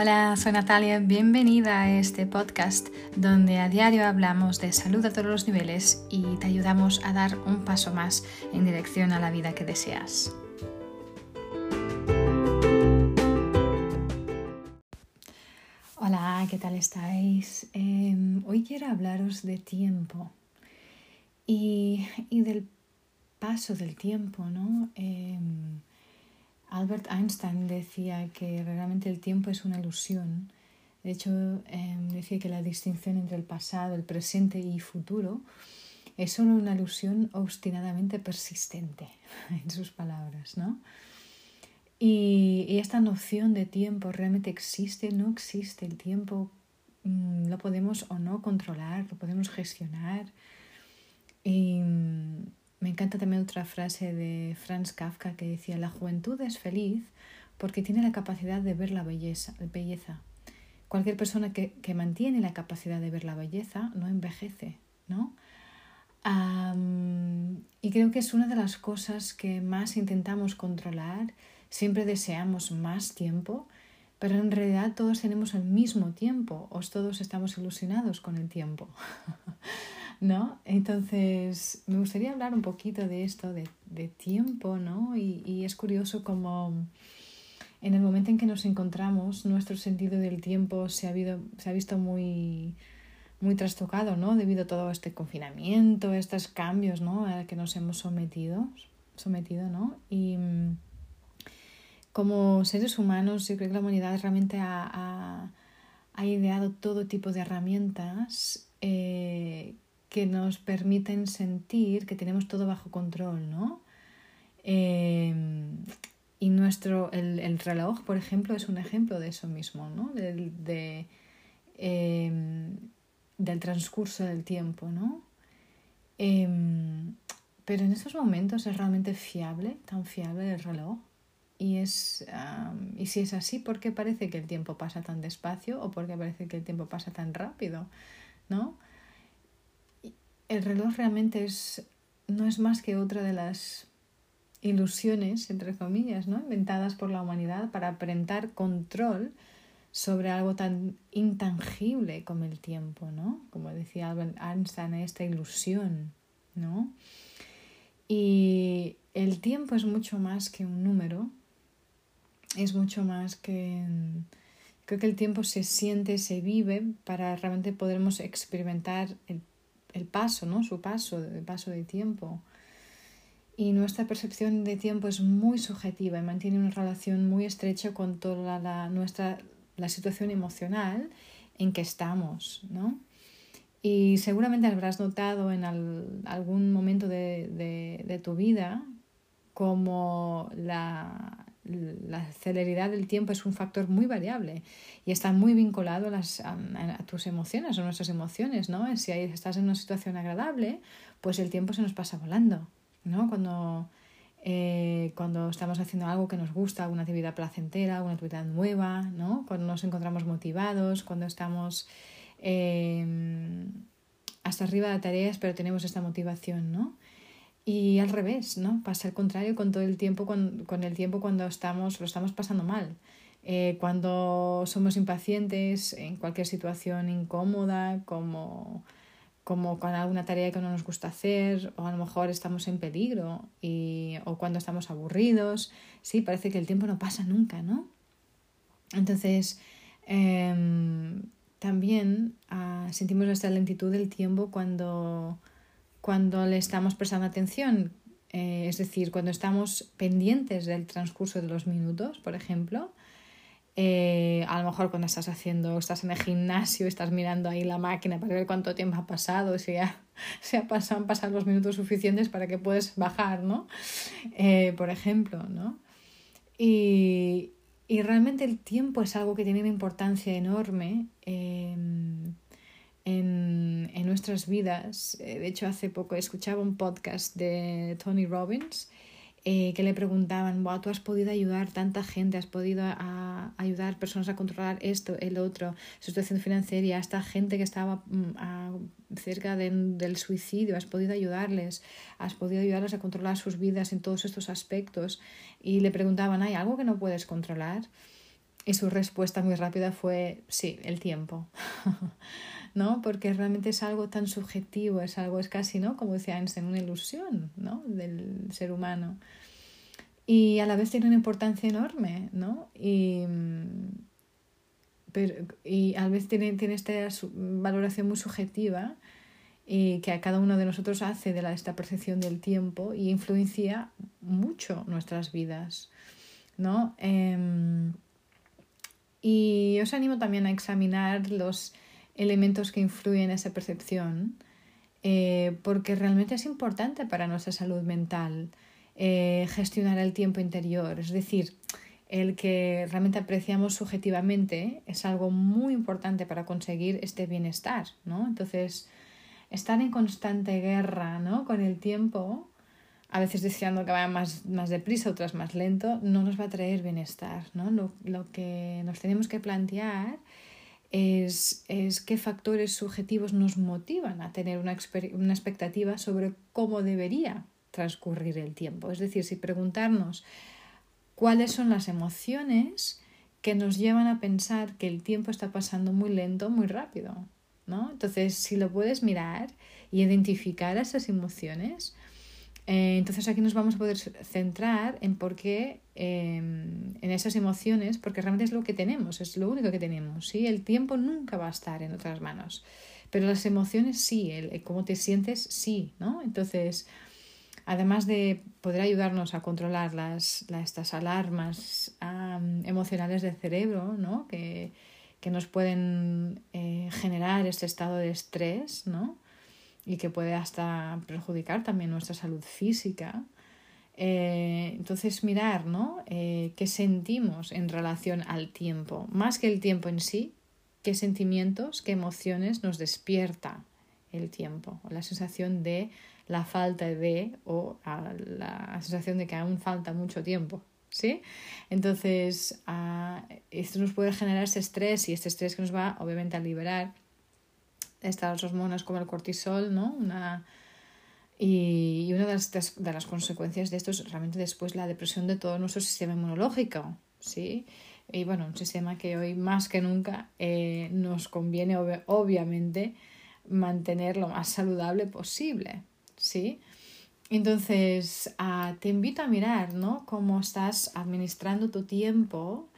Hola, soy Natalia, bienvenida a este podcast donde a diario hablamos de salud a todos los niveles y te ayudamos a dar un paso más en dirección a la vida que deseas. Hola, ¿qué tal estáis? Em, hoy quiero hablaros de tiempo y, del paso del tiempo, ¿no? Em, Albert Einstein decía que realmente el tiempo es una ilusión. De hecho, em, decía que la distinción entre el pasado, el presente y futuro es solo una ilusión obstinadamente persistente, en sus palabras, ¿no? Y, esta noción de tiempo realmente existe, no existe. El tiempo mm, lo podemos o no controlar, lo podemos gestionar. Y, me encanta también otra frase de Franz Kafka que decía, la juventud es feliz porque tiene la capacidad de ver la belleza. Cualquier persona que, que mantiene la capacidad de ver la belleza no envejece, ¿no? y creo que es una de las cosas que más intentamos controlar. Siempre deseamos más tiempo, pero en realidad todos tenemos el mismo tiempo o todos estamos ilusionados con el tiempo. ¿no? Entonces, me gustaría hablar un poquito de esto, de, de tiempo, ¿no? Y, y, es curioso como en el momento en que nos encontramos, nuestro sentido del tiempo se ha, habido, se ha visto muy, muy trastocado, ¿no? Debido a todo este confinamiento, estos cambios, ¿no? A que nos hemos sometido, sometido, ¿no? Y como seres humanos, yo creo que la humanidad realmente ha, ha, ha ideado todo tipo de herramientas eh, que nos permiten sentir que tenemos todo bajo control, ¿no? Em, y nuestro, el, el, reloj, por ejemplo, es un ejemplo de eso mismo, ¿no? De, em, del transcurso del tiempo, ¿no? Em, pero en estos momentos es realmente fiable, tan fiable el reloj. Y, es, y si es así, ¿por qué parece que el tiempo pasa tan despacio o por qué parece que el tiempo pasa tan rápido? ¿No? El reloj realmente es, no es más que otra de las ilusiones, entre comillas, ¿no? inventadas por la humanidad para aparentar control sobre algo tan intangible como el tiempo, ¿no? Como decía Albert Einstein, esta ilusión, ¿no? Y el tiempo es mucho más que un número, es mucho más que... Creo que el tiempo se siente, se vive para realmente podermos experimentar el el paso, ¿no? Su paso, el paso de tiempo. Y nuestra percepción de tiempo es muy subjetiva y mantiene una relación muy estrecha con toda la, nuestra, la situación emocional en que estamos, ¿no? Y seguramente habrás notado en algún momento de, de, de tu vida como la, la celeridad del tiempo es un factor muy variable y está muy vinculado a, a, tus emociones o nuestras emociones, ¿no? Si estás en una situación agradable, pues el tiempo se nos pasa volando, ¿no? Cuando, eh, cuando estamos haciendo algo que nos gusta, una actividad placentera, una actividad nueva, ¿no? Cuando nos encontramos motivados, cuando estamos eh, hasta arriba de tareas, pero tenemos esta motivación, ¿no? Y al revés, ¿no? Pasa al contrario con todo el tiempo, con, con el tiempo cuando estamos, lo estamos pasando mal. Eh, cuando somos impacientes en cualquier situación incómoda, como, como con alguna tarea que no nos gusta hacer, o a lo mejor estamos en peligro, y, o cuando estamos aburridos, sí, parece que el tiempo no pasa nunca, ¿no? Entonces, eh, también ah, sentimos esta lentitud del tiempo cuando cuando le estamos prestando atención, eh, es decir, cuando estamos pendientes del transcurso de los minutos, por ejemplo, eh, a lo mejor cuando estás haciendo, estás en el gimnasio, estás mirando ahí la máquina para ver cuánto tiempo ha pasado, si ya se ha pasado, han pasado los minutos suficientes para que puedes bajar, ¿no? Eh, por ejemplo, ¿no? Y, y, realmente el tiempo es algo que tiene una importancia enorme en, en nuestras vidas. Eh, de hecho, hace poco escuchaba un podcast de Tony Robbins eh, que le preguntaban, tú has podido ayudar tanta gente, has podido a, ayudar personas a controlar esto, el otro, su situación financiera, esta gente que estaba mm, a, cerca de, del suicidio, has podido ayudarles, has podido ayudarles a controlar sus vidas en todos estos aspectos. Y le preguntaban, ¿hay algo que no puedes controlar? Y su respuesta muy rápida fue, sí, el tiempo. ¿no? Porque realmente es algo tan subjetivo, es algo, es casi, ¿no? Como decía Einstein, una ilusión, ¿no? Del ser humano. Y a la vez tiene una importancia enorme, ¿no? Y, pero, y a la vez tiene, tiene esta valoración muy subjetiva y que a cada uno de nosotros hace de la, esta percepción del tiempo y influencia mucho nuestras vidas, ¿no? Em, y os animo también a examinar los elementos que influyen en esa percepción, eh, porque realmente es importante para nuestra salud mental eh, gestionar el tiempo interior. Es decir, el que realmente apreciamos subjetivamente es algo muy importante para conseguir este bienestar, ¿no? Entonces, estar en constante guerra, ¿no? Con el tiempo, a veces deseando que vaya más, más deprisa, otras más lento, no nos va a traer bienestar, ¿no? Lo, lo que nos tenemos que plantear es, es qué factores subjetivos nos motivan a tener una, una expectativa sobre cómo debería transcurrir el tiempo. Es decir, si preguntarnos cuáles son las emociones que nos llevan a pensar que el tiempo está pasando muy lento, muy rápido. ¿no? Entonces, si lo puedes mirar y identificar esas emociones, eh, entonces aquí nos vamos a poder centrar en por qué, em, en esas emociones, porque realmente es lo que tenemos, es lo único que tenemos. ¿sí? El tiempo nunca va a estar en otras manos, pero las emociones sí, el, cómo te sientes sí, ¿no? Entonces, además de poder ayudarnos a controlar las, estas alarmas emocionales del cerebro, ¿no? Que, que nos pueden eh, generar este estado de estrés, ¿no? Y que puede hasta perjudicar también nuestra salud física. Eh, entonces mirar ¿no? Eh, qué sentimos en relación al tiempo, más que el tiempo en sí, qué sentimientos, qué emociones nos despierta el tiempo, o la sensación de la falta de o la sensación de que aún falta mucho tiempo. ¿Sí? Entonces, ah, esto nos puede generar ese estrés y este estrés que nos va obviamente a liberar estas hormonas como el cortisol, ¿no? Una, y, una de las, de las consecuencias de esto es realmente después la depresión de todo nuestro sistema inmunológico, ¿sí? Y bueno, un sistema que hoy más que nunca eh, nos conviene obviamente mantener lo más saludable posible, ¿sí? Entonces, ah, te invito a mirar, ¿no? Cómo estás administrando tu tiempo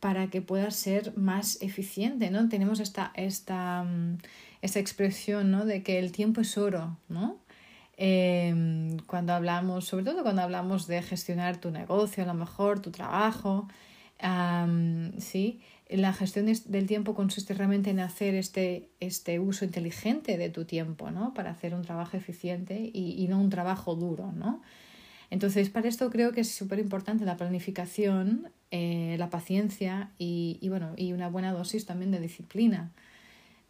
para que puedas ser más eficiente, ¿no? Tenemos esta, esta, mm, esa expresión ¿no? de que el tiempo es oro, ¿no? Em, cuando hablamos, sobre todo cuando hablamos de gestionar tu negocio, a lo mejor tu trabajo, ¿sí? La gestión del tiempo consiste realmente en hacer este, este uso inteligente de tu tiempo, ¿no? Para hacer un trabajo eficiente y, no un trabajo duro, ¿no? Entonces, para esto creo que es súper importante la planificación, eh, la paciencia y, bueno, y una buena dosis también de disciplina.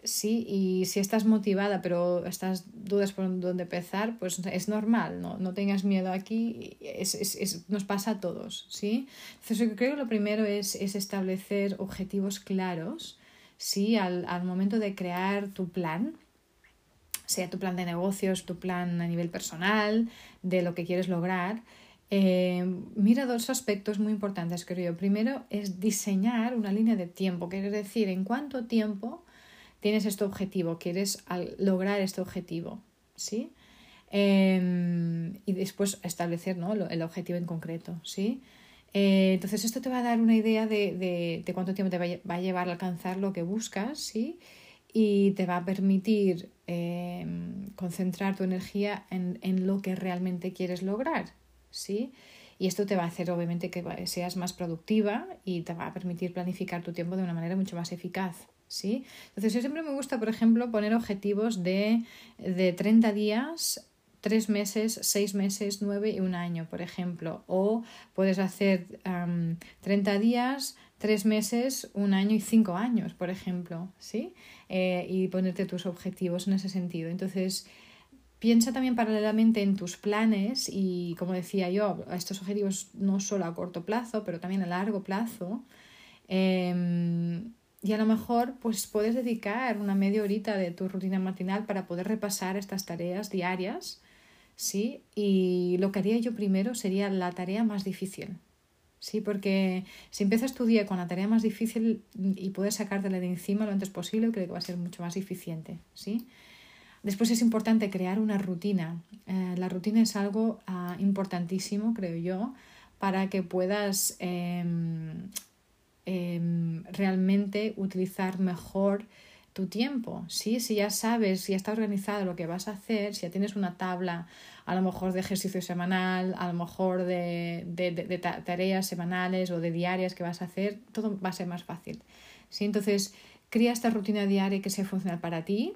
Sí, y si estás motivada pero estás dudas por dónde empezar, pues es normal, no, no tengas miedo aquí, es, es, es, nos pasa a todos, ¿sí? Entonces creo que lo primero es, es establecer objetivos claros, ¿sí? Al, al momento de crear tu plan, sea tu plan de negocios, tu plan a nivel personal, de lo que quieres lograr, eh, mira dos aspectos muy importantes, creo yo. Primero es diseñar una línea de tiempo, quiere decir en cuánto tiempo tienes este objetivo, quieres lograr este objetivo, ¿sí? Em, y después establecer ¿no? el objetivo en concreto, ¿sí? Eh, entonces esto te va a dar una idea de, de, de cuánto tiempo te va a llevar a alcanzar lo que buscas, ¿sí? Y te va a permitir em, concentrar tu energía en, en, lo que realmente quieres lograr, ¿sí? Y esto te va a hacer obviamente que seas más productiva y te va a permitir planificar tu tiempo de una manera mucho más eficaz, ¿sí? Entonces yo siempre me gusta, por ejemplo, poner objetivos de, de 30 días, 3 meses, 6 meses, 9 y un año, por ejemplo. O puedes hacer 30 días, 3 meses, un año y 5 años, por ejemplo, ¿sí? Eh, y ponerte tus objetivos en ese sentido. Entonces, piensa también paralelamente en tus planes y, como decía yo, estos objetivos no solo a corto plazo, pero también a largo plazo. Eh, y a lo mejor pues puedes dedicar una media horita de tu rutina matinal para poder repasar estas tareas diarias, ¿sí? Y lo que haría yo primero sería la tarea más difícil, ¿sí? Porque si empiezas tu día con la tarea más difícil y puedes sacártela de encima lo antes posible, creo que va a ser mucho más eficiente, ¿sí? Después es importante crear una rutina. Eh, la rutina es algo ah, importantísimo, creo yo, para que puedas em, em, realmente utilizar mejor tu tiempo. ¿sí? Si ya sabes, si ya está organizado lo que vas a hacer, si ya tienes una tabla a lo mejor de ejercicio semanal, a lo mejor de, de, tareas semanales o de diarias que vas a hacer, todo va a ser más fácil. ¿sí? Entonces, crea esta rutina diaria que sea funcional para ti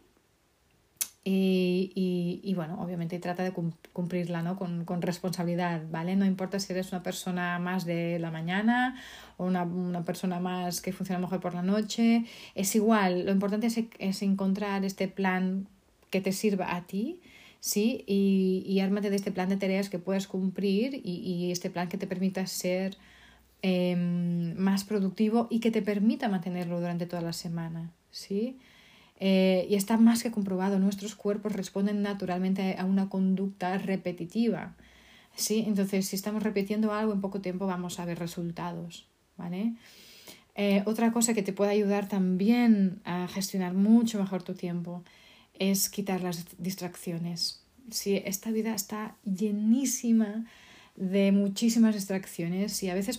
y, y, bueno, obviamente trata de cumplirla ¿no? con, con, responsabilidad, ¿vale? No importa si eres una persona más de la mañana o una, una, persona más que funciona mejor por la noche, es igual, lo importante es, es encontrar este plan que te sirva a ti, ¿sí? Y, y ármate de este plan de tareas que puedes cumplir y, este plan que te permita ser eh, más productivo y que te permita mantenerlo durante toda la semana, ¿sí? Eh, y está más que comprobado, nuestros cuerpos responden naturalmente a una conducta repetitiva. ¿sí? Entonces, si estamos repitiendo algo en poco tiempo vamos a ver resultados. ¿vale? Eh, otra cosa que te puede ayudar también a gestionar mucho mejor tu tiempo es quitar las distracciones. Sí, esta vida está llenísima de muchísimas distracciones y a veces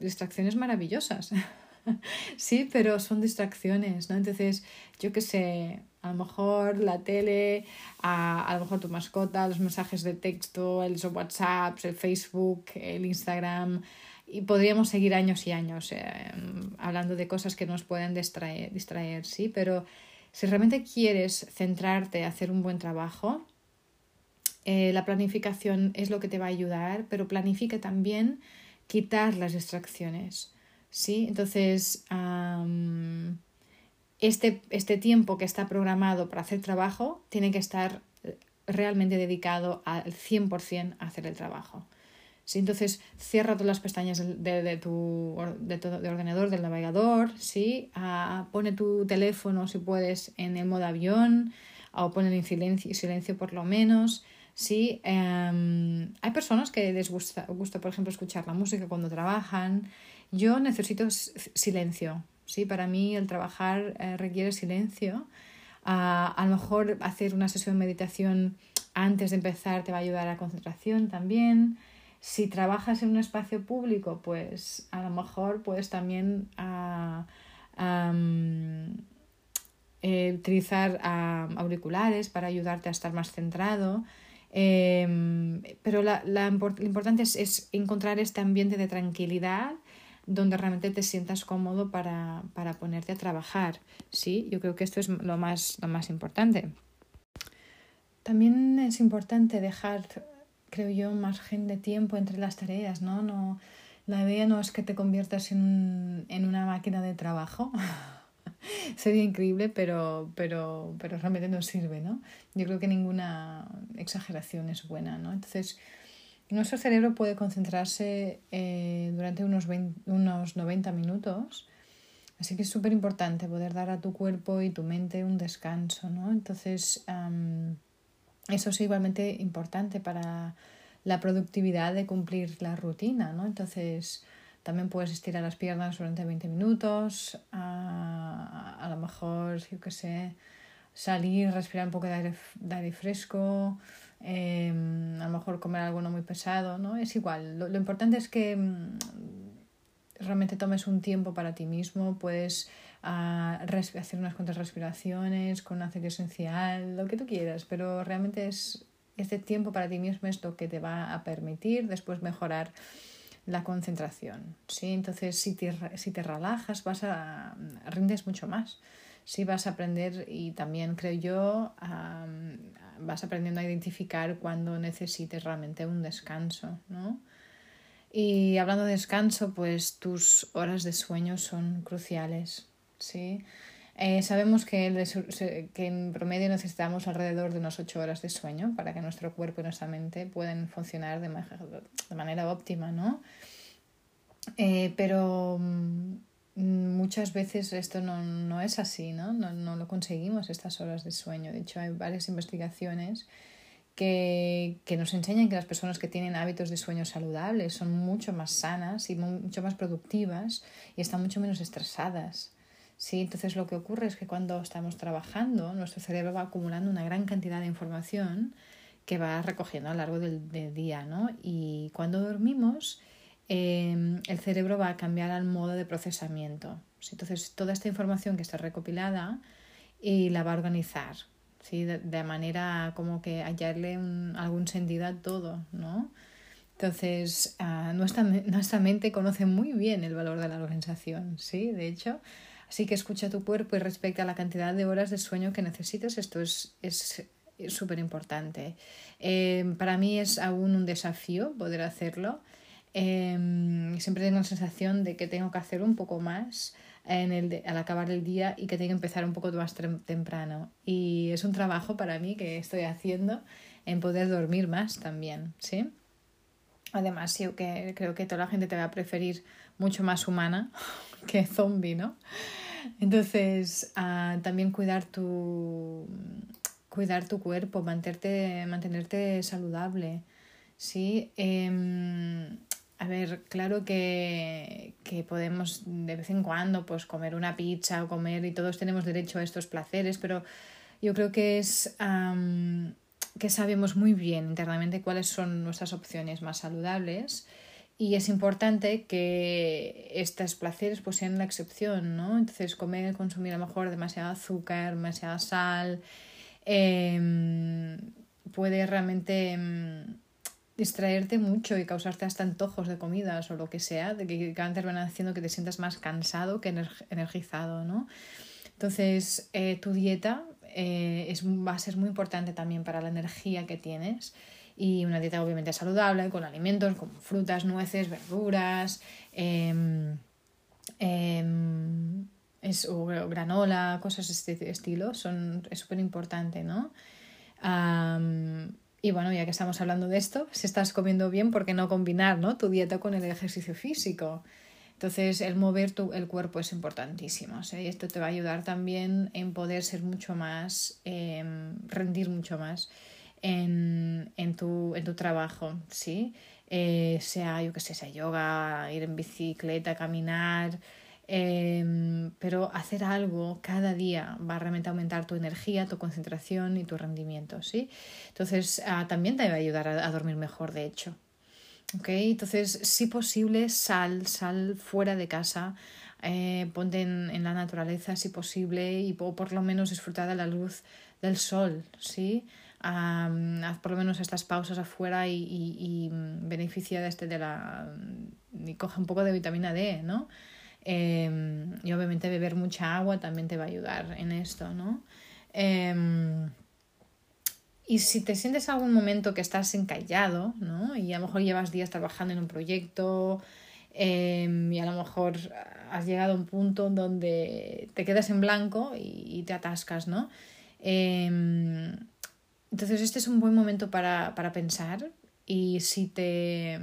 distracciones maravillosas. sí, pero son distracciones, ¿no? Entonces, yo qué sé, a lo mejor la tele, a, a, lo mejor tu mascota, los mensajes de texto, el WhatsApp, el Facebook, el Instagram, y podríamos seguir años y años eh, hablando de cosas que nos pueden distraer, distraer, sí, pero si realmente quieres centrarte, hacer un buen trabajo, eh, la planificación es lo que te va a ayudar, pero planifica también quitar las distracciones. ¿Sí? Entonces, este, este tiempo que está programado para hacer trabajo tiene que estar eh, realmente dedicado al 100% a hacer el trabajo. ¿sí? Entonces, cierra todas las pestañas de, de, tu de, de ordenador, del navegador, ¿sí? Ah, pone tu teléfono, si puedes, en el modo avión o pone en silencio, silencio por lo menos. ¿sí? Em, hay personas que les gusta, gusta, por ejemplo, escuchar la música cuando trabajan. Yo necesito silencio, ¿sí? Para mí el trabajar eh, requiere silencio. Uh, a lo mejor hacer una sesión de meditación antes de empezar te va a ayudar a la concentración también. Si trabajas en un espacio público, pues a lo mejor puedes también um, eh, utilizar uh, auriculares para ayudarte a estar más centrado. Eh, pero la, la, lo importante es, es encontrar este ambiente de tranquilidad donde realmente te sientas cómodo para, para ponerte a trabajar. Sí, yo creo que esto es lo más, lo más importante. También es importante dejar, creo yo, margen de tiempo entre las tareas, ¿no? no la idea no es que te conviertas en, en una máquina de trabajo. Sería increíble, pero, pero, pero realmente no sirve, ¿no? Yo creo que ninguna exageración es buena, ¿no? Entonces, nuestro cerebro puede concentrarse eh, durante unos, unos 90 minutos, así que es súper importante poder dar a tu cuerpo y tu mente un descanso, ¿no? Entonces, eso es igualmente importante para la productividad de cumplir la rutina, ¿no? Entonces, también puedes estirar las piernas durante 20 minutos, a, a lo mejor, yo qué sé, salir, respirar un poco de aire, de aire fresco, eh, a lo mejor comer algo no muy pesado, ¿no? Es igual. Lo, importante es que mm, realmente tomes un tiempo para ti mismo, puedes uh, hacer unas cuantas respiraciones con aceite esencial, lo que tú quieras, pero realmente es este tiempo para ti mismo es lo que te va a permitir después mejorar la concentración, ¿sí? Entonces, si te, si te relajas, vas a rindes mucho más. Sí vas a aprender y también creo yo vas aprendiendo a identificar cuando necesites realmente un descanso, ¿no? Y hablando de descanso, pues tus horas de sueño son cruciales, ¿sí? Eh, sabemos que, que, en promedio necesitamos alrededor de unas 8 horas de sueño para que nuestro cuerpo y nuestra mente puedan funcionar de, de manera óptima, ¿no? Eh, pero mm, muchas veces esto no, no es así, ¿no? ¿no? No lo conseguimos estas horas de sueño. De hecho, hay varias investigaciones que, que, nos enseñan que las personas que tienen hábitos de sueño saludables son mucho más sanas y mucho más productivas y están mucho menos estresadas. ¿sí? Entonces lo que ocurre es que cuando estamos trabajando, nuestro cerebro va acumulando una gran cantidad de información que va recogiendo a lo largo del, del día, ¿no? Y cuando dormimos, eh, el cerebro va a cambiar al modo de procesamiento. Entonces, toda esta información que está recopilada y la va a organizar, ¿sí? de, manera como que hallarle algún sentido a todo, ¿no? Entonces, uh, nuestra, nuestra mente conoce muy bien el valor de la organización, ¿sí? De hecho, así que escucha tu cuerpo y respecta la cantidad de horas de sueño que necesitas. Esto es súper es importante. Eh, para mí es aún un desafío poder hacerlo. Eh, siempre tengo la sensación de que tengo que hacer un poco más en el de, al acabar el día y que tengo que empezar un poco más temprano. Y es un trabajo para mí que estoy haciendo en poder dormir más también, ¿sí? Además, yo que creo que toda la gente te va a preferir mucho más humana que zombie, ¿no? Entonces, uh, también cuidar tu, cuidar tu cuerpo, mantenerte, mantenerte saludable, ¿sí? Eh, a ver, claro que, que, podemos de vez en cuando pues comer una pizza o comer y todos tenemos derecho a estos placeres, pero yo creo que es um, que sabemos muy bien internamente cuáles son nuestras opciones más saludables y es importante que estos placeres pues sean la excepción, ¿no? Entonces comer, consumir a lo mejor demasiado azúcar, demasiada sal, eh, puede realmente... Distraerte mucho y causarte hasta antojos de comidas o lo que sea, de que van haciendo que te sientas más cansado que energizado, ¿no? Entonces, eh, tu dieta eh, es, va a ser muy importante también para la energía que tienes y una dieta obviamente saludable, con alimentos como frutas, nueces, verduras, eh, es, o granola, cosas de este estilo, son, es súper importante, ¿no? Y bueno, ya que estamos hablando de esto, si estás comiendo bien, ¿por qué no combinar ¿no? tu dieta con el ejercicio físico? Entonces, el mover tu, el cuerpo es importantísimo. ¿sí? Esto te va a ayudar también en poder ser mucho más, eh, rendir mucho más en, en, tu, en tu trabajo, ¿sí? Eh, sea, yo qué sé, sea yoga, ir en bicicleta, caminar, Em, pero hacer algo cada día va a aumentar tu energía, tu concentración y tu rendimiento, ¿sí? Entonces, ah, también te va a ayudar a, dormir mejor, de hecho. ¿Ok? Entonces, si posible, sal, sal fuera de casa, eh, ponte en, la naturaleza si posible y por lo menos disfrutar de la luz del sol, ¿sí? haz por lo menos estas pausas afuera y, y, y beneficia de, este, de la... y coge un poco de vitamina D, ¿no? Em, y obviamente beber mucha agua también te va a ayudar en esto, ¿no? Em, y si te sientes algún momento que estás encallado, ¿no? Y a lo mejor llevas días trabajando en un proyecto em, y a lo mejor has llegado a un punto donde te quedas en blanco y, te atascas, ¿no? entonces este es un buen momento para, para pensar y si te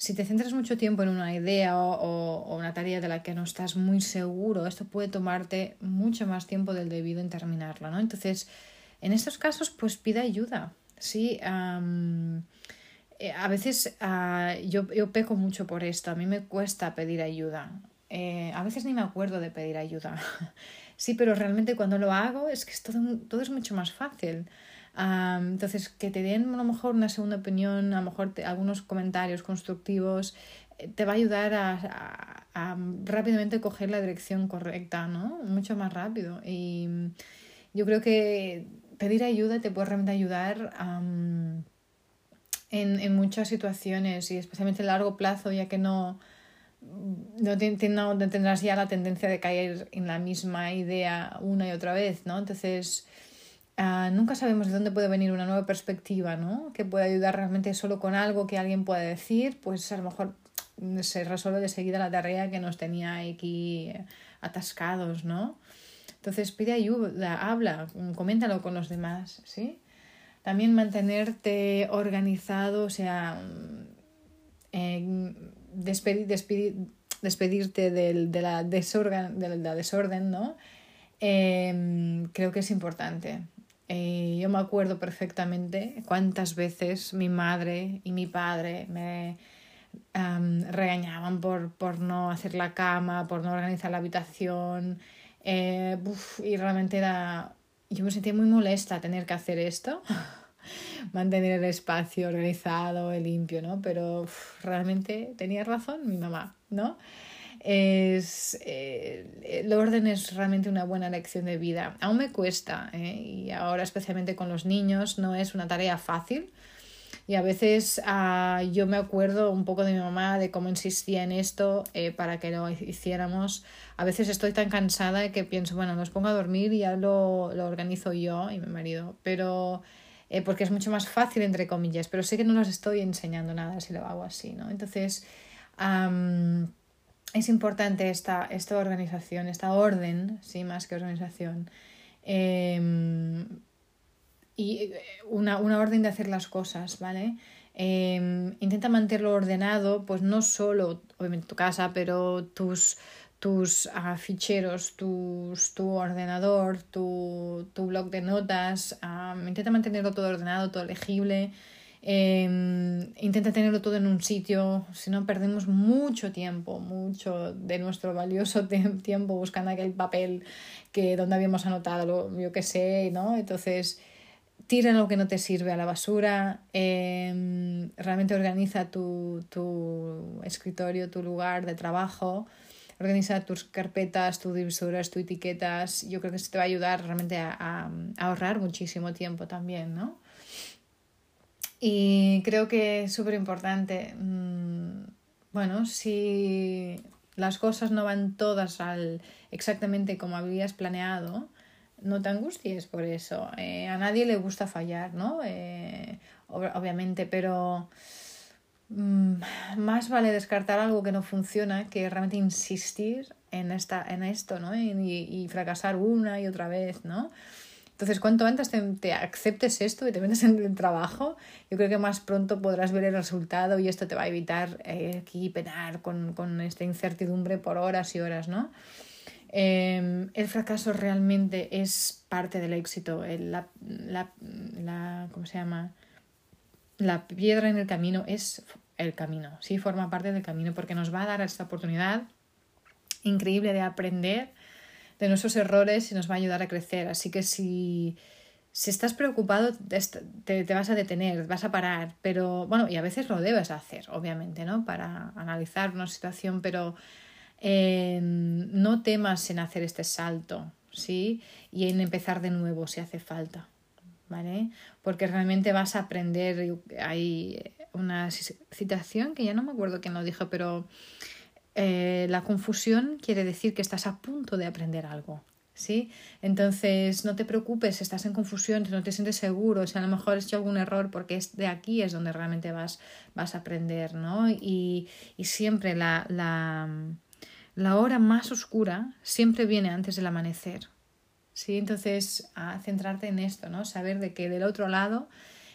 si te centras mucho tiempo en una idea o, una tarea de la que no estás muy seguro, esto puede tomarte mucho más tiempo del debido en terminarla, ¿no? Entonces, en estos casos, pues pida ayuda, ¿sí? Um, a veces uh, yo, yo peco mucho por esto, a mí me cuesta pedir ayuda. Eh, a veces ni me acuerdo de pedir ayuda. sí, pero realmente cuando lo hago es que es todo, todo es mucho más fácil entonces, que te den a lo mejor una segunda opinión, a lo mejor algunos comentarios constructivos, eh, te va a ayudar a, rápidamente coger la dirección correcta, ¿no? Mucho más rápido. Y yo creo que pedir ayuda te puede realmente ayudar en, en muchas situaciones y especialmente a largo plazo, ya que no, no, no tendrás ya la tendencia de caer en la misma idea una y otra vez, ¿no? Entonces, Ah, nunca sabemos de dónde puede venir una nueva perspectiva, ¿no? Que puede ayudar realmente solo con algo que alguien pueda decir, pues a lo mejor se resuelve de seguida la tarea que nos tenía aquí atascados, ¿no? Entonces pide ayuda, habla, coméntalo con los demás, ¿sí? También mantenerte organizado, o sea, eh, despedirte del, de, la desorden, de la desorden, ¿no? Em, creo que es importante. Eh, yo me acuerdo perfectamente cuántas veces mi madre y mi padre me regañaban por, por no hacer la cama, por no organizar la habitación. Eh, y realmente era. Yo me sentía muy molesta tener que hacer esto, mantener el espacio organizado, limpio, ¿no? Pero realmente tenía razón mi mamá, ¿no? Es eh, el orden es realmente una buena lección de vida. Aún me cuesta, ¿eh? y ahora especialmente con los niños no es una tarea fácil. Y a veces ah, yo me acuerdo un poco de mi mamá, de cómo insistía en esto eh, para que lo hiciéramos. A veces estoy tan cansada que pienso, bueno, nos pongo a dormir y ya lo, lo organizo yo y mi marido. Pero porque es mucho más fácil, entre comillas, pero sé que no los estoy enseñando nada si lo hago así, ¿no? Entonces, es importante esta, esta organización, esta orden, sí, más que organización. Em, y eh, una, una, orden de hacer las cosas, ¿vale? Em, intenta mantenerlo ordenado, pues no solo, obviamente, tu casa, pero tus, tus uh, ficheros, tus, tu ordenador, tu, tu blog de notas. intenta mantenerlo todo ordenado, todo legible. Em, intenta tenerlo todo en un sitio, si no perdemos mucho tiempo, mucho de nuestro valioso tiempo buscando aquel papel que donde habíamos anotado, yo qué sé, ¿no? Entonces, tira lo que no te sirve a la basura, em, realmente organiza tu, tu escritorio, tu lugar de trabajo, organiza tus carpetas, tus divisoras, tus etiquetas. Yo creo que eso te va a ayudar realmente a, a ahorrar muchísimo tiempo también, ¿no? Y creo que es súper importante, mm, bueno, si las cosas no van todas al exactamente como habías planeado, no te angusties por eso. Eh, a nadie le gusta fallar, ¿no? Eh, obviamente, pero mm, más vale descartar algo que no funciona que realmente insistir en, esta, en esto, ¿no? Y, y fracasar una y otra vez, ¿no? Entonces, cuanto antes te, aceptes esto y te metes en el trabajo, yo creo que más pronto podrás ver el resultado y esto te va a evitar eh, aquí penar con, con, esta incertidumbre por horas y horas, ¿no? Em, el fracaso realmente es parte del éxito. la, la, la, ¿Cómo se llama? La piedra en el camino es el camino, sí, forma parte del camino porque nos va a dar esta oportunidad increíble de aprender de nuestros errores y nos va a ayudar a crecer. Así que si, si estás preocupado, te, te, vas a detener, vas a parar, pero bueno, y a veces lo debes hacer, obviamente, ¿no? Para analizar una situación, pero eh, no temas en hacer este salto, ¿sí? Y en empezar de nuevo si hace falta, ¿vale? Porque realmente vas a aprender. Hay una citación que ya no me acuerdo quién lo dijo, pero eh, la confusión quiere decir que estás a punto de aprender algo. ¿Sí? Entonces, no te preocupes estás en confusión, si no te sientes seguro, si a lo mejor has hecho algún error, porque es de aquí es donde realmente vas, vas a aprender, ¿no? Y, y siempre la, la, la, hora más oscura siempre viene antes del amanecer, ¿sí? Entonces, a centrarte en esto, ¿no? Saber de que del otro lado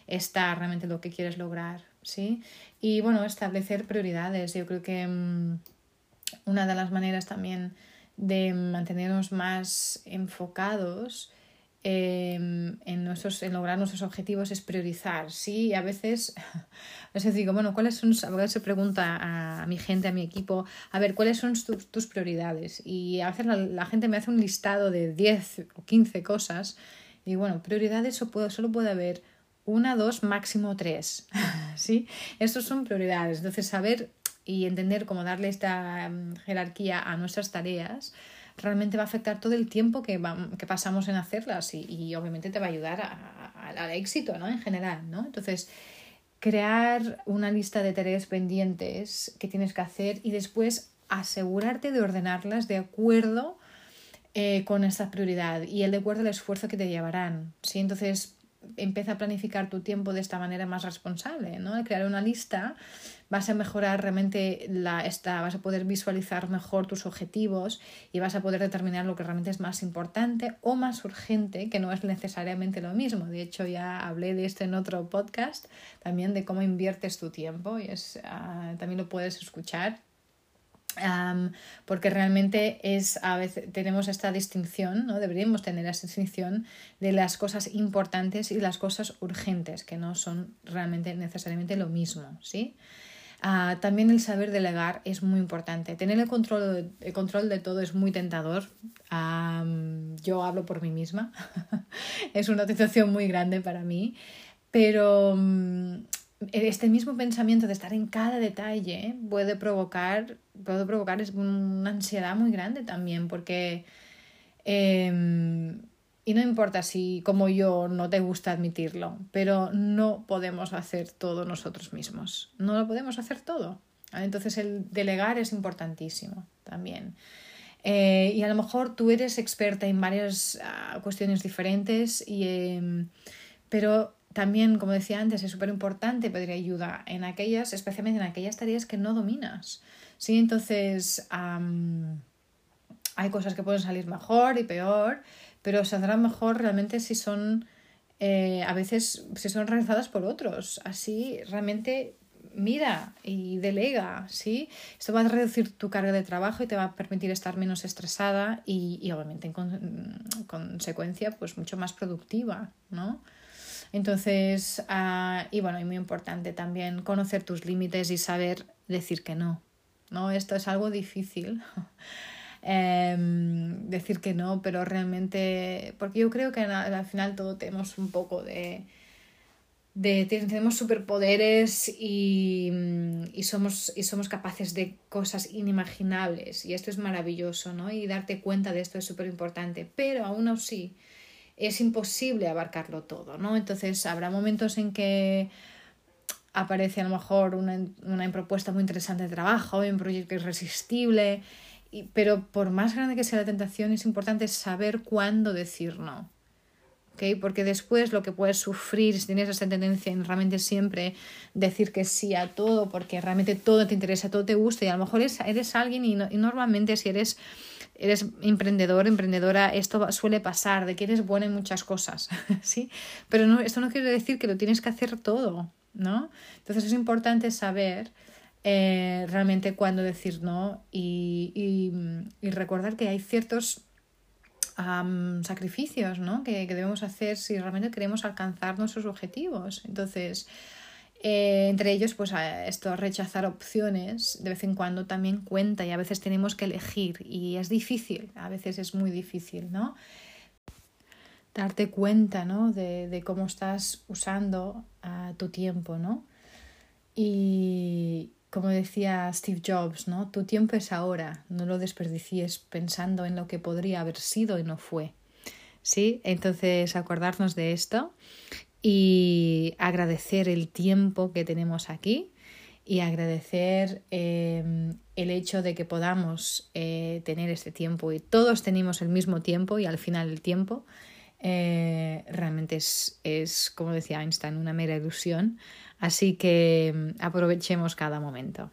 está realmente lo que quieres lograr, ¿sí? Y bueno, establecer prioridades. Yo creo que... Mm, una de las maneras también de mantenernos más enfocados em, en, nuestros, en lograr nuestros objetivos es priorizar. Sí, a veces, a veces digo, bueno, ¿cuáles son? A veces se pregunta a, mi gente, a mi equipo, a ver, ¿cuáles son tus, prioridades? Y a veces la, gente me hace un listado de 10 o 15 cosas. Y bueno, prioridades solo, solo puede haber una, dos, máximo tres. ¿Sí? Son prioridades. Entonces, saber y entender cómo darle esta mm, jerarquía a nuestras tareas realmente va a afectar todo el tiempo que, que pasamos en hacerlas y, obviamente te va a ayudar al éxito ¿no? en general. ¿no? Entonces, crear una lista de tareas pendientes que tienes que hacer y después asegurarte de ordenarlas de acuerdo eh, con esta prioridad y el de acuerdo al esfuerzo que te llevarán. ¿sí? Entonces, empieza a planificar tu tiempo de esta manera más responsable, ¿no? crear una lista vas a mejorar realmente la, esta, vas a poder visualizar mejor tus objetivos y vas a poder determinar lo que realmente es más importante o más urgente, que no es necesariamente lo mismo. De hecho, ya hablé de esto en otro podcast, también de cómo inviertes tu tiempo y es, ah, también lo puedes escuchar. porque realmente es a veces tenemos esta distinción, ¿no? Deberíamos tener esta distinción de las cosas importantes y las cosas urgentes, que no son realmente necesariamente lo mismo, ¿sí? Ah, también el saber delegar es muy importante. Tener el control, el control de todo es muy tentador. yo hablo por mí misma. es una tentación muy grande para mí. Pero mm, este mismo pensamiento de estar en cada detalle puede provocar, puede provocar una ansiedad muy grande también, porque em, y no importa si como yo no te gusta admitirlo, pero no podemos hacer todo nosotros mismos, no lo podemos hacer todo. Entonces el delegar es importantísimo también. Eh, y a lo mejor tú eres experta en varias ah, cuestiones diferentes, y, em, pero también, como decía antes, es súper importante pedir ayuda en aquellas, especialmente en aquellas tareas que no dominas. ¿sí? Entonces, hay cosas que pueden salir mejor y peor, pero saldrán mejor realmente si son, eh, a veces, si son realizadas por otros. Así, realmente mira y delega, ¿sí? Esto va a reducir tu carga de trabajo y te va a permitir estar menos estresada y, y obviamente en consecuencia pues mucho más productiva, ¿no? Entonces, uh, y bueno, y muy importante también conocer tus límites y saber decir que no. ¿no? Esto es algo difícil. Eh, decir que no, pero realmente, porque yo creo que al final todo tenemos un poco de, de tenemos superpoderes y, y, somos, y somos capaces de cosas inimaginables y esto es maravilloso, ¿no? Y darte cuenta de esto es súper importante, pero aún así es imposible abarcarlo todo, ¿no? Entonces habrá momentos en que aparece a lo mejor una, una propuesta muy interesante de trabajo, un proyecto irresistible, y, pero por más grande que sea la tentación es importante saber cuándo decir no. ¿Okay? Porque después lo que puedes sufrir si tienes esa tendencia en realmente siempre decir que sí a todo, porque realmente todo te interesa, todo te gusta, y a lo mejor eres, eres alguien y, y normalmente si eres eres emprendedor, emprendedora, esto suele pasar, de que eres buena en muchas cosas, ¿sí? Pero no, esto no quiere decir que lo tienes que hacer todo, ¿no? Entonces es importante saber eh, realmente cuándo decir no y, y, recordar que hay ciertos sacrificios, ¿no? Que, que debemos hacer si realmente queremos alcanzar nuestros objetivos. Entonces, eh, entre ellos, pues esto, rechazar opciones de vez en cuando también cuenta y a veces tenemos que elegir y es difícil, a veces es muy difícil, ¿no? Darte cuenta, ¿no? De, de cómo estás usando uh, tu tiempo, ¿no? Y como decía Steve Jobs, ¿no? Tu tiempo es ahora, no lo desperdicies pensando en lo que podría haber sido y no fue. ¿Sí? Entonces, acordarnos de esto y agradecer el tiempo que tenemos aquí y agradecer em, el hecho de que podamos eh, tener este tiempo y todos tenemos el mismo tiempo y al final el tiempo eh, realmente es, es, como decía Einstein, una mera ilusión. Así que em, aprovechemos cada momento.